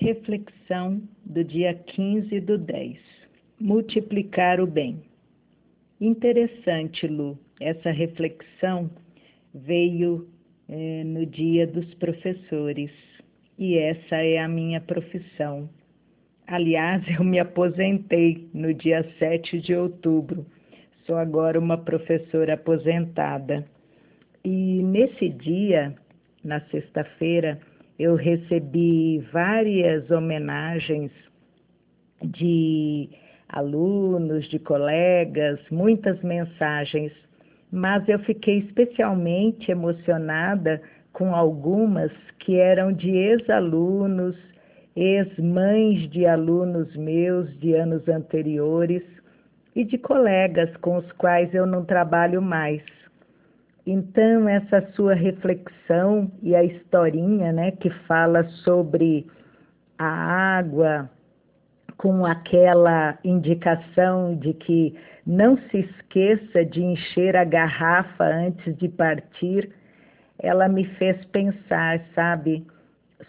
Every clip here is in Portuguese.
Reflexão do dia 15 do 10. Multiplicar o bem. Interessante, Lu, essa reflexão veio é, no dia dos professores e essa é a minha profissão. Aliás, eu me aposentei no dia 7 de outubro. Sou agora uma professora aposentada. E nesse dia, na sexta-feira, eu recebi várias homenagens de alunos, de colegas, muitas mensagens, mas eu fiquei especialmente emocionada com algumas que eram de ex-alunos, ex-mães de alunos meus de anos anteriores e de colegas com os quais eu não trabalho mais. Então, essa sua reflexão e a historinha né, que fala sobre a água, com aquela indicação de que não se esqueça de encher a garrafa antes de partir, ela me fez pensar, sabe,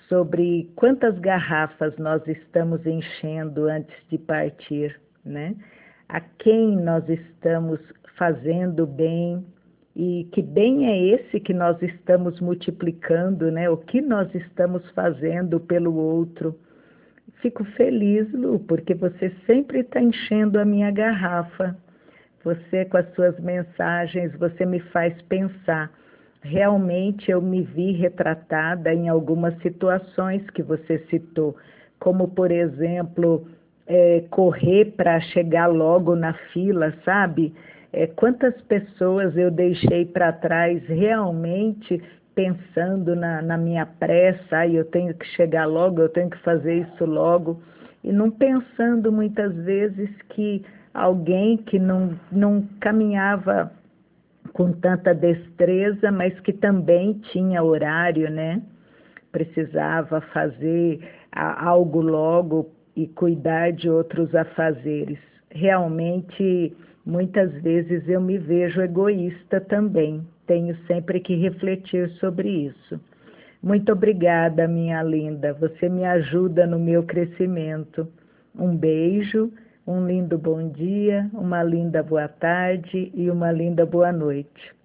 sobre quantas garrafas nós estamos enchendo antes de partir, né? A quem nós estamos fazendo bem, e que bem é esse que nós estamos multiplicando, né? O que nós estamos fazendo pelo outro. Fico feliz, Lu, porque você sempre está enchendo a minha garrafa. Você, com as suas mensagens, você me faz pensar. Realmente eu me vi retratada em algumas situações que você citou, como, por exemplo, é, correr para chegar logo na fila, sabe? É, quantas pessoas eu deixei para trás realmente pensando na, na minha pressa, eu tenho que chegar logo, eu tenho que fazer isso logo, e não pensando muitas vezes que alguém que não, não caminhava com tanta destreza, mas que também tinha horário, né? Precisava fazer algo logo e cuidar de outros afazeres. Realmente Muitas vezes eu me vejo egoísta também, tenho sempre que refletir sobre isso. Muito obrigada, minha linda, você me ajuda no meu crescimento. Um beijo, um lindo bom dia, uma linda boa tarde e uma linda boa noite.